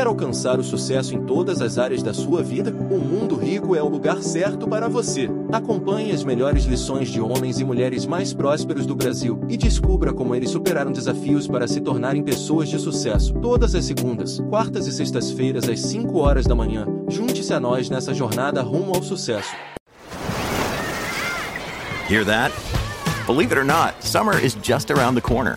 Quer alcançar o sucesso em todas as áreas da sua vida? O Mundo Rico é o lugar certo para você. Acompanhe as melhores lições de homens e mulheres mais prósperos do Brasil e descubra como eles superaram desafios para se tornarem pessoas de sucesso. Todas as segundas, quartas e sextas-feiras às 5 horas da manhã. Junte-se a nós nessa jornada rumo ao sucesso. Hear that? Believe it or not, summer is just around the corner.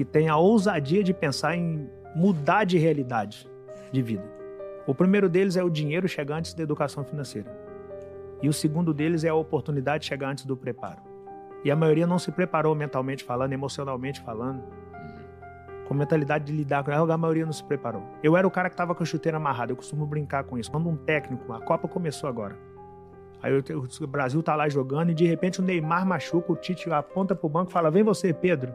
que tenha a ousadia de pensar em mudar de realidade de vida. O primeiro deles é o dinheiro chegar antes da educação financeira. E o segundo deles é a oportunidade de chegar antes do preparo. E a maioria não se preparou mentalmente falando, emocionalmente falando, com mentalidade de lidar com ela, a maioria não se preparou. Eu era o cara que estava com a chuteira amarrada, eu costumo brincar com isso. Quando um técnico, a Copa começou agora. Aí o Brasil tá lá jogando e de repente o Neymar machuca, o Tite aponta pro banco e fala: Vem você, Pedro.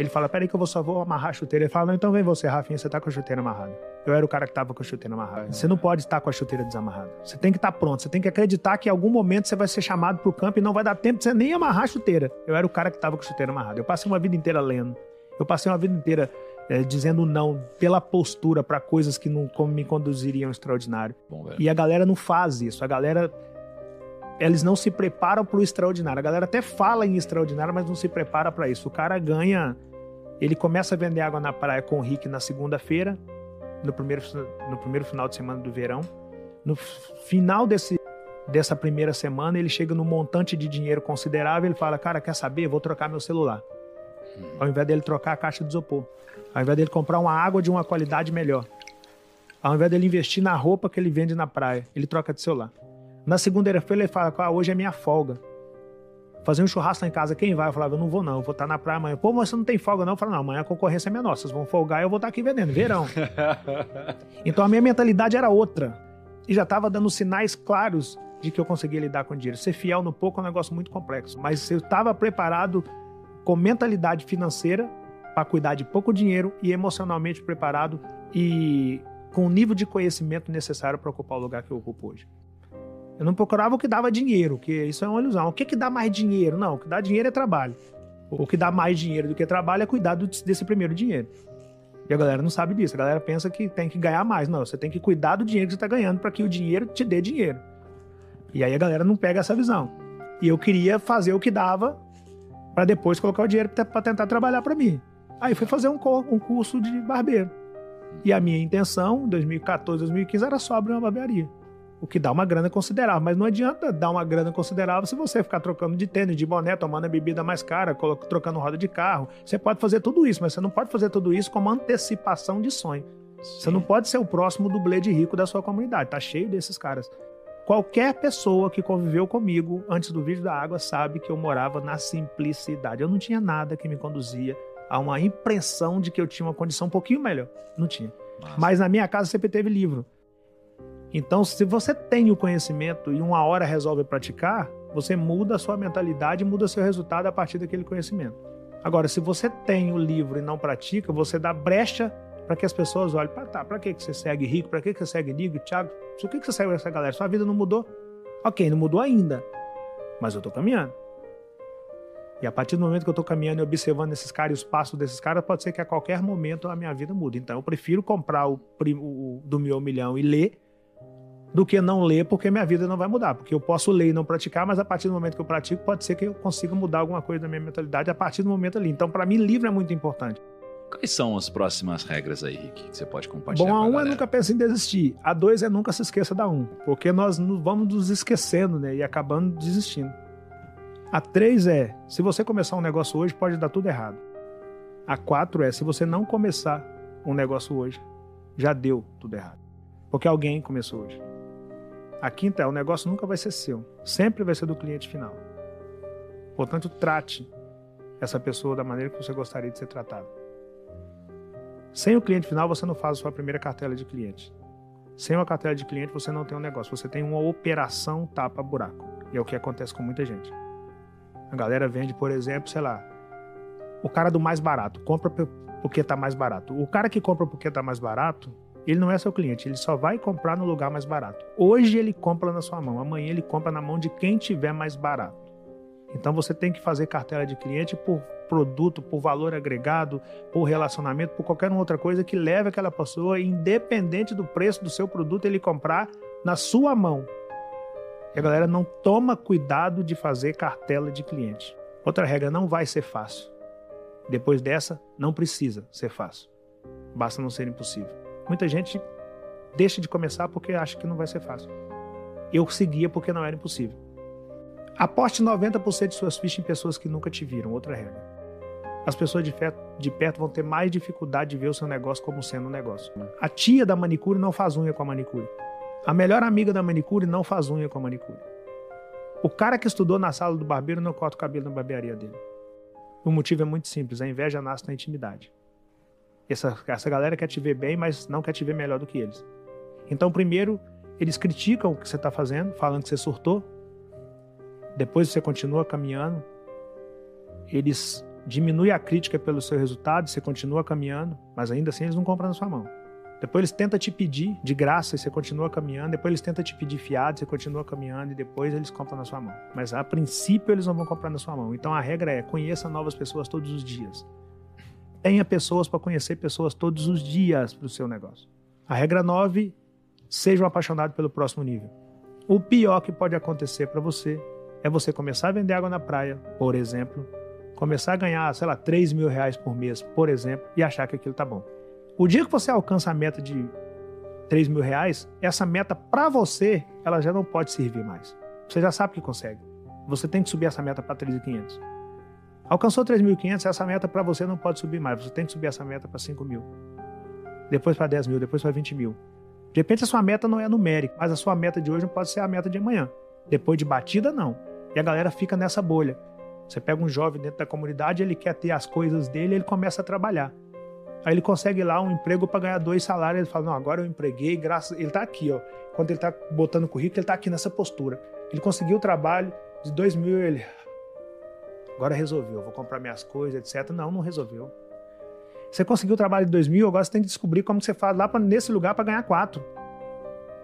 Ele fala, peraí que eu vou só vou amarrar a chuteira. Ele fala, não, então vem você, Rafinha, você tá com a chuteira amarrada. Eu era o cara que tava com a chuteira amarrada. Você não pode estar com a chuteira desamarrada. Você tem que estar pronto, você tem que acreditar que em algum momento você vai ser chamado pro campo e não vai dar tempo de você nem amarrar a chuteira. Eu era o cara que tava com a chuteira amarrada. Eu passei uma vida inteira lendo. Eu passei uma vida inteira é, dizendo não pela postura para coisas que não me conduziriam extraordinário. Bom, e a galera não faz isso. A galera eles não se preparam para o extraordinário. A galera até fala em extraordinário, mas não se prepara para isso. O cara ganha ele começa a vender água na praia com o Rick na segunda-feira, no primeiro, no primeiro final de semana do verão. No final desse, dessa primeira semana, ele chega num montante de dinheiro considerável. Ele fala: Cara, quer saber? Vou trocar meu celular. Ao invés dele trocar a caixa de isopor. Ao invés dele comprar uma água de uma qualidade melhor. Ao invés dele investir na roupa que ele vende na praia, ele troca de celular. Na segunda-feira ele fala: ah, Hoje é minha folga fazer um churrasco lá em casa, quem vai? Eu falava, eu não vou não, eu vou estar na praia amanhã. Pô, mas você não tem folga não? Eu falava, não, amanhã a concorrência é menor, vocês vão folgar e eu vou estar aqui vendendo, verão. então a minha mentalidade era outra. E já estava dando sinais claros de que eu conseguia lidar com dinheiro. Ser fiel no pouco é um negócio muito complexo, mas eu estava preparado com mentalidade financeira para cuidar de pouco dinheiro e emocionalmente preparado e com o nível de conhecimento necessário para ocupar o lugar que eu ocupo hoje. Eu não procurava o que dava dinheiro, que isso é uma ilusão. O que, que dá mais dinheiro? Não, o que dá dinheiro é trabalho. O que dá mais dinheiro do que trabalho é cuidar desse primeiro dinheiro. E a galera não sabe disso. A galera pensa que tem que ganhar mais. Não, você tem que cuidar do dinheiro que você está ganhando para que o dinheiro te dê dinheiro. E aí a galera não pega essa visão. E eu queria fazer o que dava para depois colocar o dinheiro para tentar trabalhar para mim. Aí fui fazer um, um curso de barbeiro. E a minha intenção, em 2014, 2015, era só abrir uma barbearia o que dá uma grana considerável. Mas não adianta dar uma grana considerável se você ficar trocando de tênis, de boné, tomando a bebida mais cara, trocando roda de carro. Você pode fazer tudo isso, mas você não pode fazer tudo isso como antecipação de sonho. Sim. Você não pode ser o próximo dublê de rico da sua comunidade. Tá cheio desses caras. Qualquer pessoa que conviveu comigo antes do vídeo da água sabe que eu morava na simplicidade. Eu não tinha nada que me conduzia a uma impressão de que eu tinha uma condição um pouquinho melhor. Não tinha. Nossa. Mas na minha casa sempre teve livro. Então, se você tem o conhecimento e uma hora resolve praticar, você muda a sua mentalidade e muda seu resultado a partir daquele conhecimento. Agora, se você tem o livro e não pratica, você dá brecha para que as pessoas olhem, para tá, para que você segue rico, para que você segue Nigo, Thiago, por que você segue essa galera? Sua vida não mudou? Ok, não mudou ainda, mas eu estou caminhando. E a partir do momento que eu estou caminhando e observando esses caras e os passos desses caras, pode ser que a qualquer momento a minha vida mude. Então eu prefiro comprar o, o do meu milhão e ler do que não ler, porque minha vida não vai mudar. Porque eu posso ler e não praticar, mas a partir do momento que eu pratico, pode ser que eu consiga mudar alguma coisa na minha mentalidade a partir do momento ali. Então, para mim, livro é muito importante. Quais são as próximas regras aí, Rick, que você pode compartilhar? Bom, a um é nunca pense em desistir. A dois é nunca se esqueça da um. Porque nós vamos nos esquecendo, né? E acabando desistindo. A três é, se você começar um negócio hoje, pode dar tudo errado. A quatro é, se você não começar um negócio hoje, já deu tudo errado. Porque alguém começou hoje. A quinta é: o negócio nunca vai ser seu, sempre vai ser do cliente final. Portanto, trate essa pessoa da maneira que você gostaria de ser tratado. Sem o cliente final, você não faz a sua primeira cartela de cliente. Sem uma cartela de cliente, você não tem um negócio. Você tem uma operação tapa-buraco. E é o que acontece com muita gente. A galera vende, por exemplo, sei lá, o cara do mais barato. Compra porque tá mais barato. O cara que compra porque tá mais barato, ele não é seu cliente, ele só vai comprar no lugar mais barato. Hoje ele compra na sua mão, amanhã ele compra na mão de quem tiver mais barato. Então você tem que fazer cartela de cliente por produto, por valor agregado, por relacionamento, por qualquer outra coisa que leve aquela pessoa, independente do preço do seu produto, ele comprar na sua mão. E a galera não toma cuidado de fazer cartela de cliente. Outra regra, não vai ser fácil. Depois dessa, não precisa ser fácil. Basta não ser impossível. Muita gente deixa de começar porque acha que não vai ser fácil. Eu seguia porque não era impossível. Aposte 90% de suas fichas em pessoas que nunca te viram, outra regra. As pessoas de, de perto vão ter mais dificuldade de ver o seu negócio como sendo um negócio. A tia da manicure não faz unha com a manicure. A melhor amiga da manicure não faz unha com a manicure. O cara que estudou na sala do barbeiro não corta o cabelo na barbearia dele. O motivo é muito simples: a inveja nasce na intimidade. Essa, essa galera quer te ver bem, mas não quer te ver melhor do que eles. Então, primeiro, eles criticam o que você está fazendo, falando que você surtou. Depois você continua caminhando. Eles diminuem a crítica pelo seu resultado, você continua caminhando, mas ainda assim eles não compram na sua mão. Depois eles tentam te pedir de graça e você continua caminhando. Depois eles tentam te pedir fiado, você continua caminhando e depois eles compram na sua mão. Mas a princípio eles não vão comprar na sua mão. Então a regra é conheça novas pessoas todos os dias. Tenha pessoas para conhecer pessoas todos os dias para o seu negócio. A regra 9, seja um apaixonado pelo próximo nível. O pior que pode acontecer para você é você começar a vender água na praia, por exemplo, começar a ganhar, sei lá, 3 mil reais por mês, por exemplo, e achar que aquilo tá bom. O dia que você alcança a meta de 3 mil reais, essa meta para você, ela já não pode servir mais. Você já sabe que consegue. Você tem que subir essa meta para 3.500. Alcançou 3.500, essa meta para você não pode subir mais. Você tem que subir essa meta para 5 mil. Depois para 10 mil, depois para 20 mil. De repente a sua meta não é numérica, mas a sua meta de hoje não pode ser a meta de amanhã. Depois de batida, não. E a galera fica nessa bolha. Você pega um jovem dentro da comunidade, ele quer ter as coisas dele, ele começa a trabalhar. Aí ele consegue lá um emprego para ganhar dois salários. Ele fala: Não, agora eu empreguei, graças. Ele está aqui, ó. Quando ele está botando o currículo, ele está aqui nessa postura. Ele conseguiu o trabalho de dois mil, ele. Agora resolveu, vou comprar minhas coisas, etc. Não, não resolveu. Você conseguiu o trabalho de dois mil, agora você tem que descobrir como você faz lá pra, nesse lugar para ganhar quatro.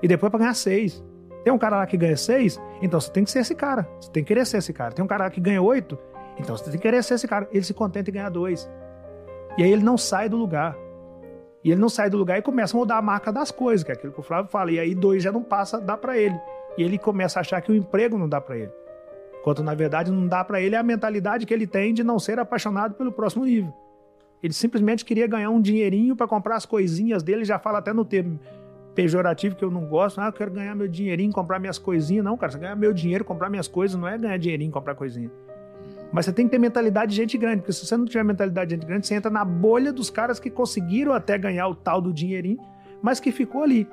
E depois para ganhar seis. Tem um cara lá que ganha seis, então você tem que ser esse cara. Você tem que querer ser esse cara. Tem um cara lá que ganha oito, então você tem que querer ser esse cara. Ele se contenta em ganhar dois. E aí ele não sai do lugar. E ele não sai do lugar e começa a mudar a marca das coisas, que é aquilo que o Flávio fala. E aí dois já não passa, dá para ele. E ele começa a achar que o emprego não dá para ele. Enquanto na verdade não dá para ele é a mentalidade que ele tem de não ser apaixonado pelo próximo nível. Ele simplesmente queria ganhar um dinheirinho para comprar as coisinhas dele, já fala até no termo pejorativo que eu não gosto. Ah, eu quero ganhar meu dinheirinho, comprar minhas coisinhas. Não, cara, você ganhar meu dinheiro, comprar minhas coisas, não é ganhar dinheirinho, comprar coisinha. Mas você tem que ter mentalidade de gente grande, porque se você não tiver mentalidade de gente grande, você entra na bolha dos caras que conseguiram até ganhar o tal do dinheirinho, mas que ficou ali.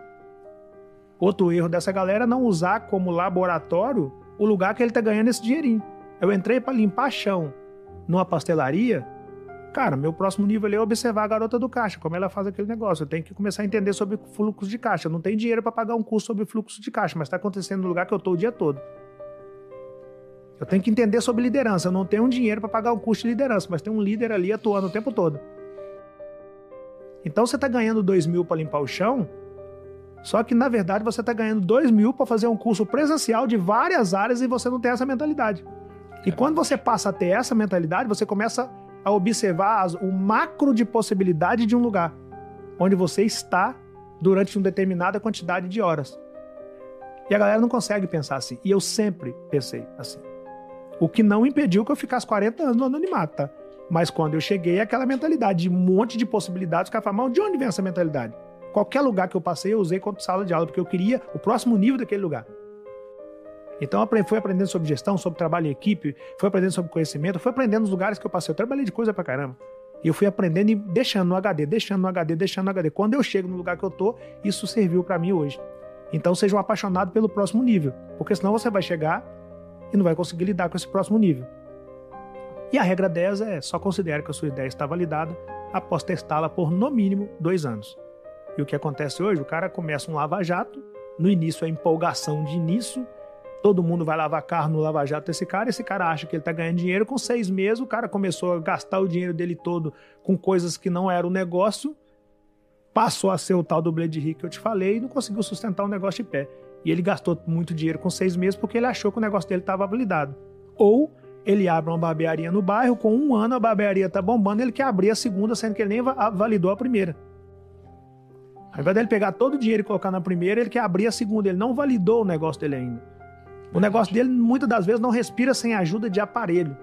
Outro erro dessa galera é não usar como laboratório o lugar que ele tá ganhando esse dinheirinho. Eu entrei para limpar chão numa pastelaria. Cara, meu próximo nível ali é observar a garota do caixa, como ela faz aquele negócio. Eu tenho que começar a entender sobre fluxo de caixa. Eu não tenho dinheiro para pagar um curso sobre fluxo de caixa, mas está acontecendo no lugar que eu tô o dia todo. Eu tenho que entender sobre liderança. Eu não tenho um dinheiro para pagar o custo de liderança, mas tem um líder ali atuando o tempo todo. Então você está ganhando 2 mil para limpar o chão, só que na verdade você está ganhando 2 mil para fazer um curso presencial de várias áreas e você não tem essa mentalidade. E quando você passa a ter essa mentalidade, você começa a observar o macro de possibilidade de um lugar onde você está durante uma determinada quantidade de horas. E a galera não consegue pensar assim. E eu sempre pensei assim. O que não impediu que eu ficasse 40 anos no anonimato, tá? Mas quando eu cheguei, aquela mentalidade de um monte de possibilidades, o cara fala, mas de onde vem essa mentalidade? Qualquer lugar que eu passei, eu usei como sala de aula, porque eu queria o próximo nível daquele lugar. Então fui aprendendo sobre gestão, sobre trabalho em equipe, fui aprendendo sobre conhecimento, fui aprendendo nos lugares que eu passei. Eu trabalhei de coisa pra caramba. E eu fui aprendendo e deixando no HD, deixando no HD, deixando no HD. Quando eu chego no lugar que eu tô, isso serviu para mim hoje. Então seja um apaixonado pelo próximo nível, porque senão você vai chegar e não vai conseguir lidar com esse próximo nível. E a regra 10 é só considere que a sua ideia está validada após testá-la por no mínimo dois anos. E o que acontece hoje? O cara começa um lava-jato, no início é empolgação de início, todo mundo vai lavar carro no lava-jato desse cara, esse cara acha que ele tá ganhando dinheiro, com seis meses o cara começou a gastar o dinheiro dele todo com coisas que não eram negócio, passou a ser o tal do Blade Rick que eu te falei e não conseguiu sustentar o negócio de pé. E ele gastou muito dinheiro com seis meses porque ele achou que o negócio dele estava validado. Ou ele abre uma barbearia no bairro, com um ano a barbearia tá bombando, ele quer abrir a segunda, sendo que ele nem validou a primeira. Ao invés dele pegar todo o dinheiro e colocar na primeira, ele quer abrir a segunda. Ele não validou o negócio dele ainda. O negócio dele, muitas das vezes, não respira sem ajuda de aparelho.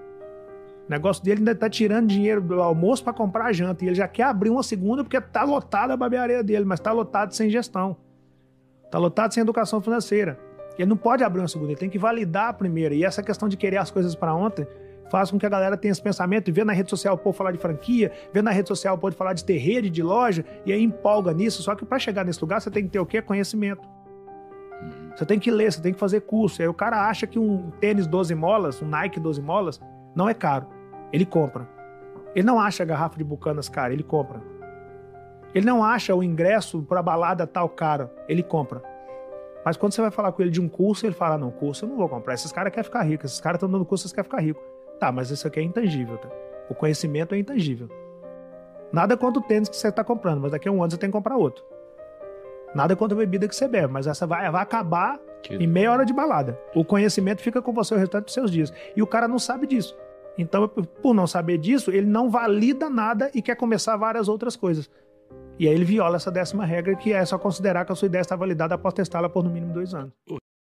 O negócio dele ainda tá tirando dinheiro do almoço para comprar a janta. E ele já quer abrir uma segunda porque tá lotada a barbearia dele, mas tá lotado sem gestão. Tá lotado sem educação financeira. Ele não pode abrir uma segunda, ele tem que validar a primeira. E essa questão de querer as coisas para ontem faz com que a galera tenha esse pensamento e vê na rede social o povo falar de franquia, vê na rede social o povo falar de ter rede, de loja, e aí empolga nisso. Só que para chegar nesse lugar você tem que ter o quê? Conhecimento. Você tem que ler, você tem que fazer curso. E aí o cara acha que um tênis 12 molas, um Nike 12 molas, não é caro. Ele compra. Ele não acha a garrafa de bucanas cara, ele compra. Ele não acha o ingresso para balada tal caro, ele compra. Mas quando você vai falar com ele de um curso, ele fala: Não, curso eu não vou comprar. Esses caras querem ficar ricos, esses caras estão dando curso, eles querem ficar rico. Tá, mas isso aqui é intangível. Tá? O conhecimento é intangível. Nada contra o tênis que você está comprando, mas daqui a um ano você tem que comprar outro. Nada contra a bebida que você bebe, mas essa vai, vai acabar que... em meia hora de balada. O conhecimento fica com você o restante dos seus dias. E o cara não sabe disso. Então, por não saber disso, ele não valida nada e quer começar várias outras coisas. E aí ele viola essa décima regra, que é só considerar que a sua ideia está validada após testá-la por no mínimo dois anos.